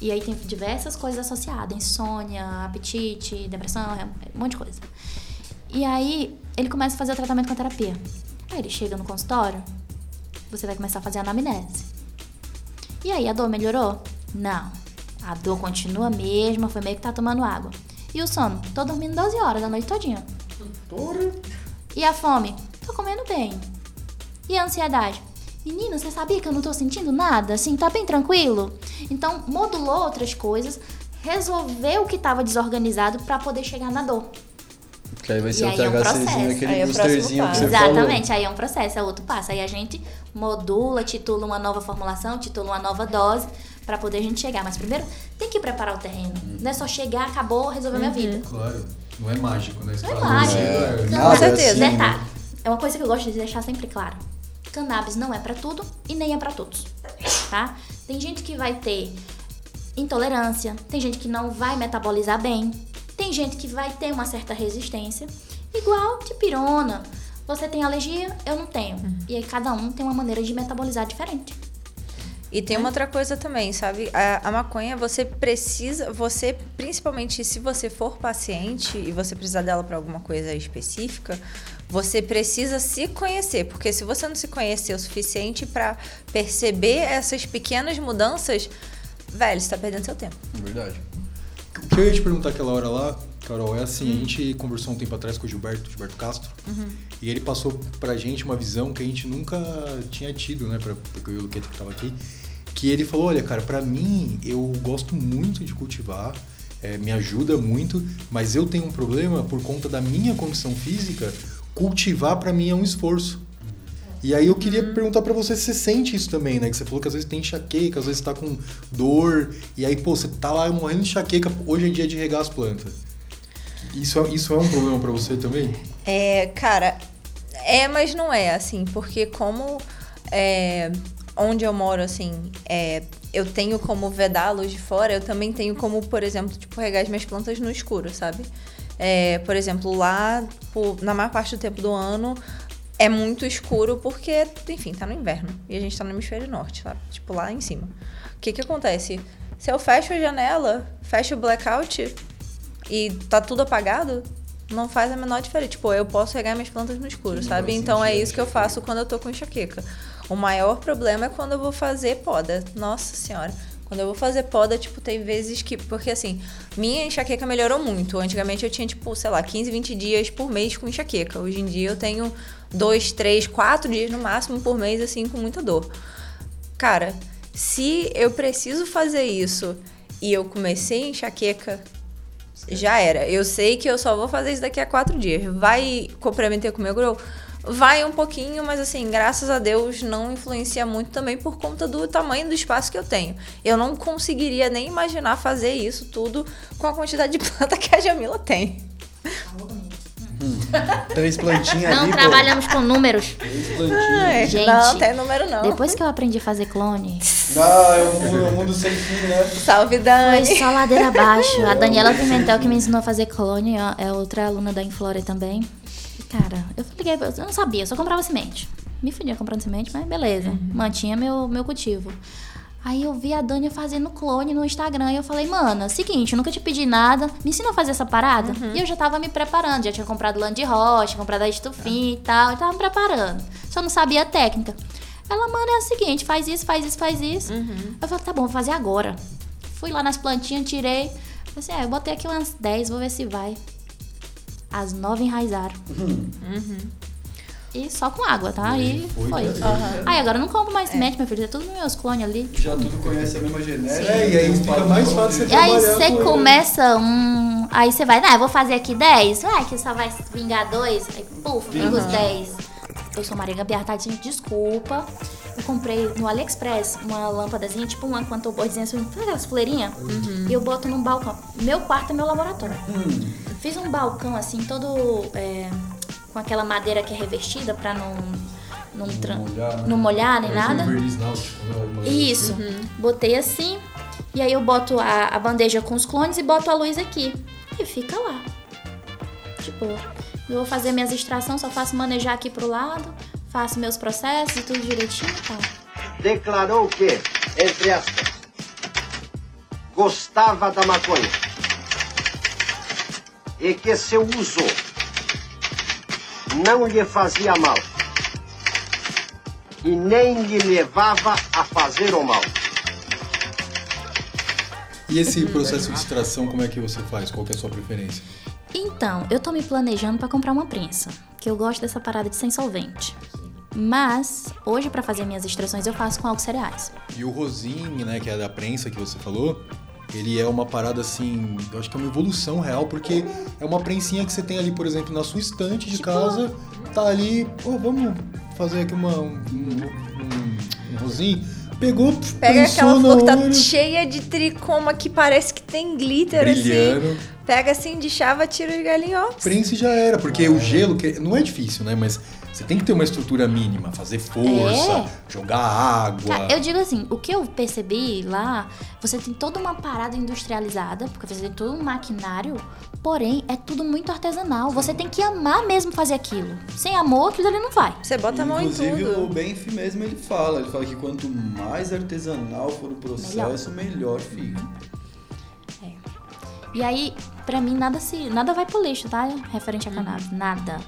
E aí tem diversas coisas associadas, insônia, apetite, depressão, um monte de coisa. E aí ele começa a fazer o tratamento com a terapia. Aí ele chega no consultório, você vai começar a fazer a anamnese. E aí, a dor melhorou? Não. A dor continua a mesma, foi meio que tá tomando água. E o sono? Tô dormindo 12 horas a noite todinha. Porra. E a fome? Tô comendo bem. E a ansiedade? Menina, você sabia que eu não tô sentindo nada? Assim, tá bem tranquilo? Então, modulou outras coisas, resolveu o que tava desorganizado pra poder chegar na dor. Que aí vai E ser o aí é um THCzinho, processo. Aí aquele é o próximo boosterzinho que passo. você Exatamente, aí é um processo, é outro passo. Aí a gente modula, titula uma nova formulação, titula uma nova dose pra poder a gente chegar. Mas primeiro tem que preparar o terreno. Não é só chegar, acabou, resolver minha vida. Claro. Não é mágico, né? Não é mágico. é, Não, nada com certeza. assim, né? É uma coisa que eu gosto de deixar sempre claro. Cannabis não é pra tudo e nem é pra todos, tá? Tem gente que vai ter intolerância, tem gente que não vai metabolizar bem, tem gente que vai ter uma certa resistência, igual de pirona. Você tem alergia, eu não tenho. E aí cada um tem uma maneira de metabolizar diferente. E tem uma outra coisa também, sabe? A, a maconha, você precisa, você, principalmente se você for paciente e você precisar dela para alguma coisa específica, você precisa se conhecer, porque se você não se conhecer o suficiente para perceber essas pequenas mudanças, velho, você tá perdendo seu tempo. Verdade. O que eu ia te perguntar aquela hora lá, Carol, é assim, a gente conversou um tempo atrás com o Gilberto, Gilberto Castro, e ele passou pra gente uma visão que a gente nunca tinha tido, né, pra, porque eu e o Luquete que tava aqui, que ele falou, olha, cara, pra mim, eu gosto muito de cultivar, é, me ajuda muito, mas eu tenho um problema por conta da minha condição física, cultivar pra mim é um esforço. E aí eu queria perguntar pra você se você sente isso também, né? Que você falou que às vezes tem enxaqueca, às vezes tá com dor, e aí, pô, você tá lá morrendo de enxaqueca, hoje é dia de regar as plantas. Isso é, isso é um problema pra você também? É, cara, é, mas não é, assim, porque como é, onde eu moro, assim, é, eu tenho como vedar a luz de fora, eu também tenho como, por exemplo, tipo, regar as minhas plantas no escuro, sabe? É, por exemplo, lá, tipo, na maior parte do tempo do ano, é muito escuro porque, enfim, tá no inverno. E a gente tá no hemisfério norte, sabe? Tipo, lá em cima. O que que acontece? Se eu fecho a janela, fecho o blackout e tá tudo apagado, não faz a menor diferença. Tipo, eu posso regar minhas plantas no escuro, sabe? Então é a isso que eu faço quando eu tô com enxaqueca. O maior problema é quando eu vou fazer poda. Nossa senhora. Quando eu vou fazer poda, tipo, tem vezes que. Porque assim, minha enxaqueca melhorou muito. Antigamente eu tinha, tipo, sei lá, 15, 20 dias por mês com enxaqueca. Hoje em dia eu tenho dois, três, quatro dias no máximo por mês, assim, com muita dor. Cara, se eu preciso fazer isso e eu comecei enxaqueca, já era. Eu sei que eu só vou fazer isso daqui a quatro dias. Vai comprometer com o meu grow? Vai um pouquinho, mas assim, graças a Deus não influencia muito também por conta do tamanho do espaço que eu tenho. Eu não conseguiria nem imaginar fazer isso tudo com a quantidade de planta que a Jamila tem. Três plantinhas Não ali, trabalhamos com números. pô. Três plantinhas. Ai, Gente, não tem número não. Depois que eu aprendi a fazer clone, Ah, é um mundo, é um mundo sem fim, né? Salve, foi Dani. só ladeira abaixo. A Daniela Pimentel que me ensinou a fazer clone, ó, é outra aluna da Inflora também. Cara, eu liguei, eu não sabia, eu só comprava semente. Me fudia comprando semente, mas beleza. Mantinha meu, meu cultivo. Aí eu vi a Dani fazendo clone no Instagram e eu falei, mano, é seguinte, eu nunca te pedi nada, me ensina a fazer essa parada. E eu já tava me preparando, já tinha comprado lã de rocha, comprado a estufinha e tal, eu tava me preparando. Só não sabia a técnica. Ela, mano, é o seguinte, faz isso, faz isso, faz isso. Eu falei, tá bom, vou fazer agora. Fui lá nas plantinhas, tirei. Falei assim, é, eu botei aqui umas 10, vou ver se vai. As nove enraizaram. E só com água, tá? E foi. Aí agora eu não compro mais semente, meu filho. É tudo meus clones ali. Já tudo conhece a mesma genética. É, e aí fica mais fácil você E aí você com ele. começa um. Aí você vai, né? Eu vou fazer aqui 10. Vai, que só vai vingar dois. Aí, puf, vinga os 10. Eu sou Maria Gambiarra, tadinha, desculpa. Eu comprei no AliExpress uma lâmpadazinha, tipo uma quanto bordezinha assim, aquelas fuleirinhas? E eu boto num balcão. Meu quarto é meu laboratório. Fiz um balcão assim, todo é, com aquela madeira que é revestida pra não. Não, tran- molhar, né? não molhar nem nada. né? Isso. Botei assim. E aí eu boto a, a bandeja com os clones e boto a luz aqui. E fica lá. Tipo, eu vou fazer minhas extrações, só faço manejar aqui pro lado, faço meus processos e tudo direitinho e tal. Declarou que, entre aspas, gostava da maconha e que seu uso não lhe fazia mal e nem lhe levava a fazer o mal. E esse processo de extração, como é que você faz? Qual que é a sua preferência? Então, eu tô me planejando pra comprar uma prensa, que eu gosto dessa parada de sem solvente. Mas, hoje pra fazer minhas extrações eu faço com álcool cereais. E o rosin, né, que é da prensa que você falou, ele é uma parada assim, eu acho que é uma evolução real, porque é uma prensinha que você tem ali, por exemplo, na sua estante de Tipo- casa, tá ali, pô, vamos fazer aqui uma, um, um, um rosin. Pegou, Pega aquela flor que tá cheia de tricoma que parece que tem glitter brilhando. assim. Pega assim de chava, tira os galinhos, ó. Prensa e já era, porque o gelo que não é difícil, né? Mas você tem que ter uma estrutura mínima, fazer força, É. jogar água. Cara, eu digo assim, o que eu percebi lá, você tem toda uma parada industrializada, porque você tem todo um maquinário, porém é tudo muito artesanal. Você tem que amar mesmo fazer aquilo. Sem amor, aquilo ali não vai. Você bota a mão em Inclusive, tudo. o Benf mesmo ele fala. Ele fala que quanto mais artesanal for o processo, melhor, fica. E aí, pra mim, nada se nada vai pro lixo, tá? Referente a cannabis, nada.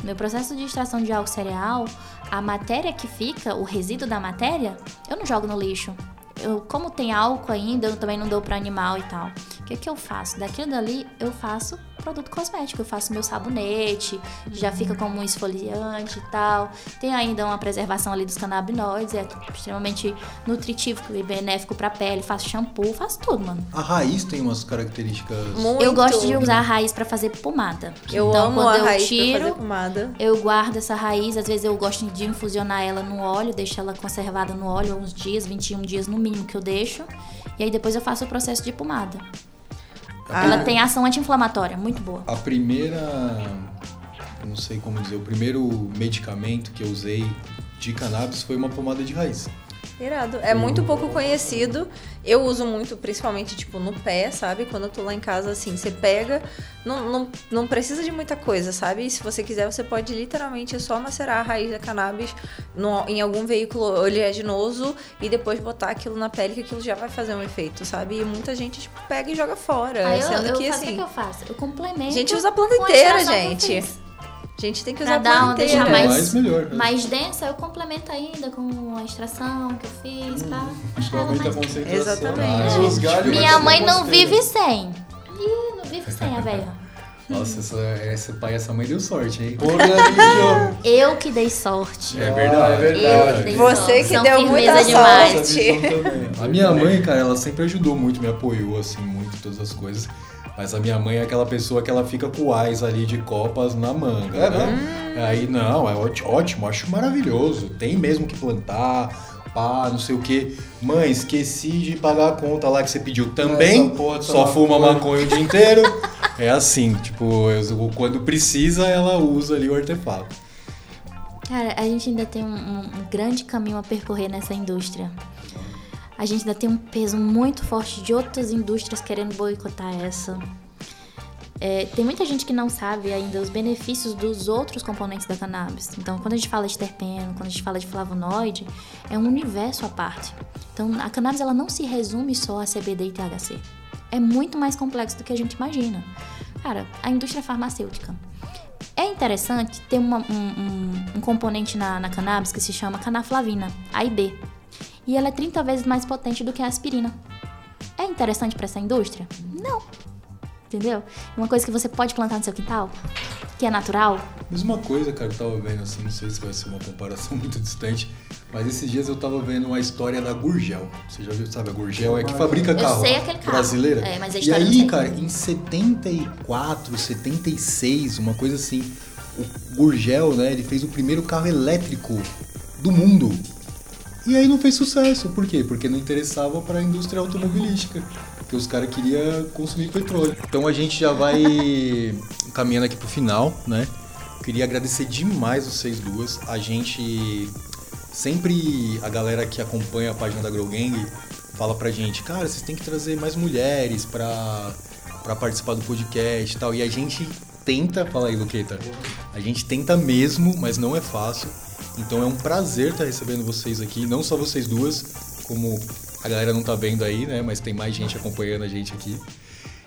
No meu processo de extração de álcool cereal, a matéria que fica, o resíduo da matéria, eu não jogo no lixo. Eu, como tem álcool ainda, eu também não dou pra animal e tal. O que que eu faço? Daquilo dali, eu faço produto cosmético. Eu faço meu sabonete, já fica como um esfoliante e tal. Tem ainda uma preservação ali dos canabinoides, é extremamente nutritivo e benéfico pra pele. Faço shampoo, faço tudo, mano. A raiz tem umas características. Muito. Eu gosto de usar a raiz pra fazer pomada. Eu então, amo quando a eu raiz tiro, pra fazer pomada. eu guardo essa raiz. Às vezes eu gosto de infusionar ela no óleo, deixo ela conservada no óleo uns dias, 21 dias no mínimo que eu deixo. E aí depois eu faço o processo de pomada. Ah. Ela tem ação anti-inflamatória, muito boa. A primeira. Não sei como dizer, o primeiro medicamento que eu usei de cannabis foi uma pomada de raiz. Irado. É muito pouco conhecido. Eu uso muito, principalmente, tipo, no pé, sabe? Quando eu tô lá em casa, assim, você pega, não, não, não precisa de muita coisa, sabe? E se você quiser, você pode literalmente só macerar a raiz da cannabis no- em algum veículo oleaginoso e depois botar aquilo na pele, que aquilo já vai fazer um efeito, sabe? E muita gente, tipo, pega e joga fora. Aí eu, sendo eu que, o assim. que eu faço? Eu complemento. A gente usa a planta inteira, eu gente. A gente tem que Pra usar dar uma, deixar mais, Mais melhor, né? mais densa, eu complemento ainda com a extração que eu fiz pra Acho que deixar ela aumenta a concentração. Exatamente. Ah, Minha mãe não vive sem. Ih, não vive sem a velha. Nossa, essa, esse pai e essa mãe deu sorte, hein? Eu que dei sorte. É verdade, é verdade. Eu que dei Você sorte. que São deu muita também. A minha mãe, cara, ela sempre ajudou muito, me apoiou, assim, muito em todas as coisas. Mas a minha mãe é aquela pessoa que ela fica com o ais ali de copas na manga, É né? Aí, não, é óti- ótimo, acho maravilhoso. Tem mesmo que plantar, pá, não sei o quê. Mãe, esqueci de pagar a conta lá que você pediu também. Porra Só tá fuma maconha. maconha o dia inteiro. É assim, tipo, eu- quando precisa, ela usa ali o artefato. Cara, a gente ainda tem um- um grande caminho a percorrer nessa indústria. A gente ainda tem um peso muito forte de outras indústrias querendo boicotar essa. É, tem muita gente que não sabe ainda os benefícios dos outros componentes da cannabis. Então, quando a gente fala de terpeno, quando a gente fala de flavonoide, é um universo à parte. Então, a cannabis ela não se resume só a CBD e THC. É muito mais complexo do que a gente imagina. Cara, a indústria farmacêutica. É interessante ter uma- um, um- um componente na, na cannabis que se chama canaflavina, AIB. E ela é 30 vezes mais potente do que a aspirina. É interessante para essa indústria? Não. Entendeu? Uma coisa que você pode plantar no seu quintal, que é natural. Mesma coisa, cara, eu tava vendo assim, não sei se vai ser uma comparação muito distante, mas esses dias eu tava vendo uma história da Gurgel. Você já viu, sabe, a Gurgel é que fabrica Eu carro. sei aquele carro. Brasileira. É, mas a e história não aí, cara, em 74, 76, uma coisa assim, o Gurgel, né, ele fez o primeiro carro elétrico do mundo. E aí não fez sucesso. Por quê? Porque não interessava para a indústria automobilística. Porque os caras queriam consumir petróleo. Então a gente já vai caminhando aqui pro final, né? Queria agradecer demais vocês duas. A gente sempre a galera que acompanha a página da Grow Gang fala pra gente, cara, vocês têm que trazer mais mulheres pra, pra participar do podcast e tal. E a gente tenta, fala aí, Luqueta. A gente tenta mesmo, mas não é fácil. Então é um prazer estar recebendo vocês aqui, não só vocês duas, como a galera não tá vendo aí, né? Mas tem mais gente acompanhando a gente aqui.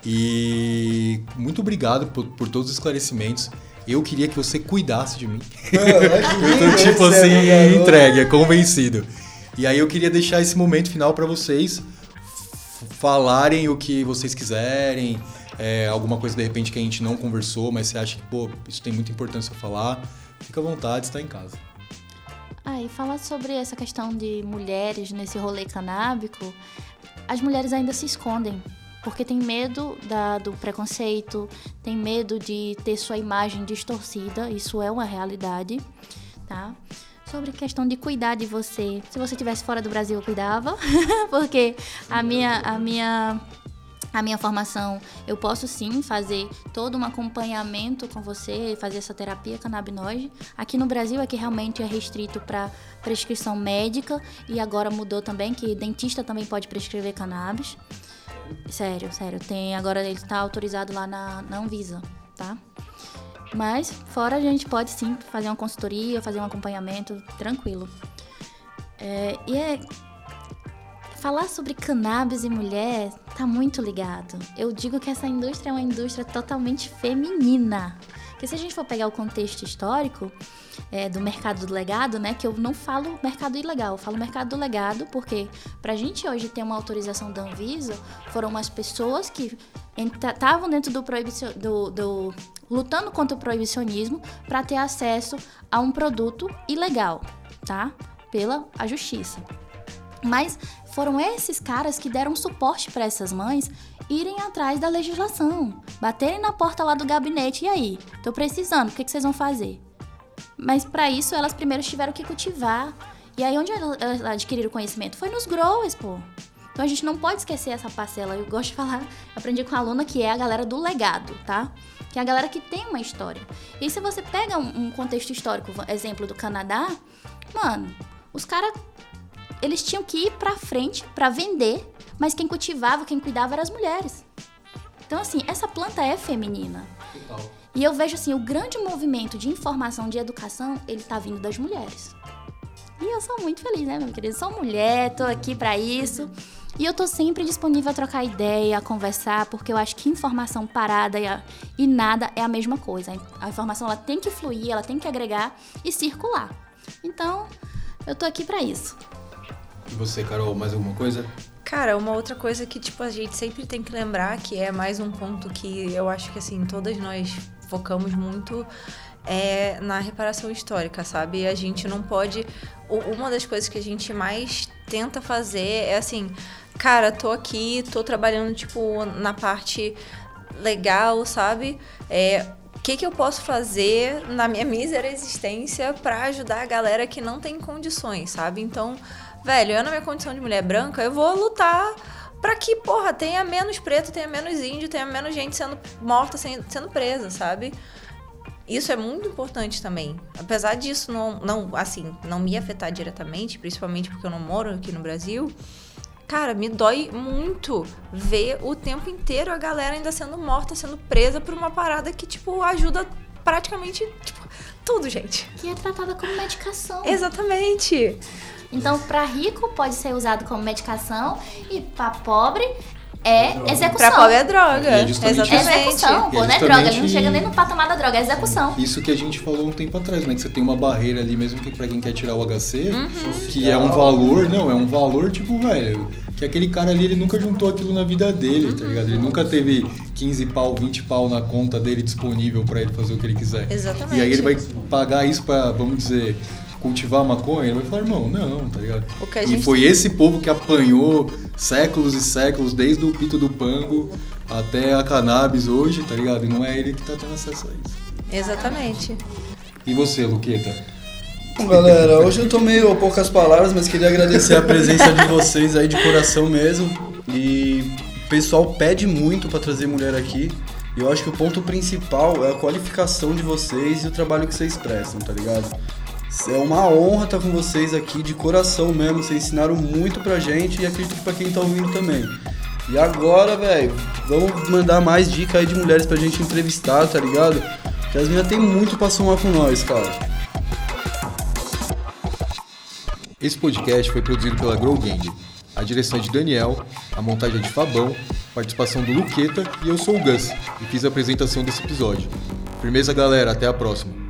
E muito obrigado por, por todos os esclarecimentos. Eu queria que você cuidasse de mim. Eu tô tipo assim, entregue, é convencido. E aí eu queria deixar esse momento final pra vocês falarem o que vocês quiserem, é, alguma coisa de repente que a gente não conversou, mas você acha que, pô, isso tem muita importância falar. Fica à vontade, está em casa. Ah, e falar sobre essa questão de mulheres nesse rolê canábico, as mulheres ainda se escondem. Porque tem medo da- do preconceito, tem medo de ter sua imagem distorcida, isso é uma realidade, tá? Sobre questão de cuidar de você. Se você estivesse fora do Brasil, eu cuidava, porque a minha, a minha a minha formação, eu posso sim fazer todo um acompanhamento com você, fazer essa terapia canabinoide. Aqui no Brasil é que realmente é restrito para prescrição médica e agora mudou também que dentista também pode prescrever cannabis. Sério, sério, tem agora ele está autorizado lá na, na Anvisa, tá? Mas fora a gente pode sim fazer uma consultoria, fazer um acompanhamento tranquilo. É, e é Falar sobre cannabis e mulher tá muito ligado. Eu digo que essa indústria é uma indústria totalmente feminina. Porque se a gente for pegar o contexto histórico é, do mercado do legado, né? Que eu não falo mercado ilegal, eu falo mercado do legado, porque pra gente hoje ter uma autorização da Anvisa, foram umas pessoas que estavam dentro do proibicio, do, do lutando contra o proibicionismo para ter acesso a um produto ilegal, tá? Pela a justiça. Mas foram esses caras que deram suporte para essas mães irem atrás da legislação, baterem na porta lá do gabinete. E aí? Tô precisando, o que, que vocês vão fazer? Mas para isso elas primeiro tiveram que cultivar. E aí onde elas adquiriram conhecimento? Foi nos growers, pô. Então a gente não pode esquecer essa parcela. Eu gosto de falar, aprendi com a aluna que é a galera do legado, tá? Que é a galera que tem uma história. E se você pega um, um contexto histórico, exemplo do Canadá, mano, os caras eles tinham que ir pra frente pra vender, mas quem cultivava, quem cuidava eram as mulheres. Então, assim, essa planta é feminina. E eu vejo, assim, o grande movimento de informação, de educação, ele tá vindo das mulheres. E eu sou muito feliz, né, meu querido? Sou mulher, tô aqui pra isso. E eu tô sempre disponível a trocar ideia, a conversar, porque eu acho que informação parada e, a- e nada é a mesma coisa. A informação ela tem que fluir, ela tem que agregar e circular. Então, eu tô aqui pra isso. E você, Carol, mais alguma coisa? Cara, uma outra coisa que, tipo, a gente sempre tem que lembrar, que é mais um ponto que eu acho que, assim, todas nós focamos muito, é na reparação histórica, sabe? A gente não pode... Uma das coisas que a gente mais tenta fazer é, assim, cara, tô aqui, tô trabalhando, tipo, na parte legal, sabe? É, o que, que eu posso fazer na minha mísera existência pra ajudar a galera que não tem condições, sabe? Então, velho, eu na minha condição de mulher branca, eu vou lutar pra que, porra, tenha menos preto, tenha menos índio, tenha menos gente sendo morta, sendo presa, sabe? Isso é muito importante também. Apesar disso não, não, assim, não me afetar diretamente, principalmente porque eu não moro aqui no Brasil, cara, me dói muito ver o tempo inteiro a galera ainda sendo morta, sendo presa por uma parada que, tipo, ajuda praticamente, tipo, tudo, gente. Que é tratada como medicação. Exatamente. Então, para rico pode ser usado como medicação e para pobre é execução. Pra pobre é droga. É justamente isso. É Exatamente. execução, E pô, é não é droga. Ele não chega nem no patamar da droga, é execução. Isso que a gente falou um tempo atrás, né? Que você tem uma barreira ali, mesmo que pra quem quer tirar o HC, Uhum. que é um valor, não, é um valor, tipo, velho, que aquele cara ali, ele nunca juntou aquilo na vida dele, tá ligado? Ele nunca teve 15 pau, 20 pau na conta dele disponível pra ele fazer o que ele quiser. Exatamente. E aí ele vai pagar isso pra, vamos dizer, cultivar maconha, ele vai falar, irmão, não, tá ligado? E foi esse povo que apanhou séculos e séculos, desde o pito do pango até a cannabis hoje, tá ligado? E não é ele que tá tendo acesso a isso. Exatamente. E você, Luqueta? Bom, galera, hoje eu tô meio poucas palavras, mas queria agradecer a presença de vocês aí de coração mesmo. E o pessoal pede muito pra trazer mulher aqui. E eu acho que o ponto principal é a qualificação de vocês e o trabalho que vocês prestam, tá ligado? É uma honra estar com vocês aqui, de coração mesmo. Vocês ensinaram muito pra gente e acredito que pra quem tá ouvindo também. E agora, velho, vamos mandar mais dicas aí de mulheres pra gente entrevistar, tá ligado? Que as meninas têm muito pra somar com nós, cara. Esse podcast foi produzido pela Grow Gang. A direção é de Daniel, a montagem é de Fabão, participação do Luqueta e eu sou o Gus e fiz a apresentação desse episódio. Firmeza, galera, até a próxima.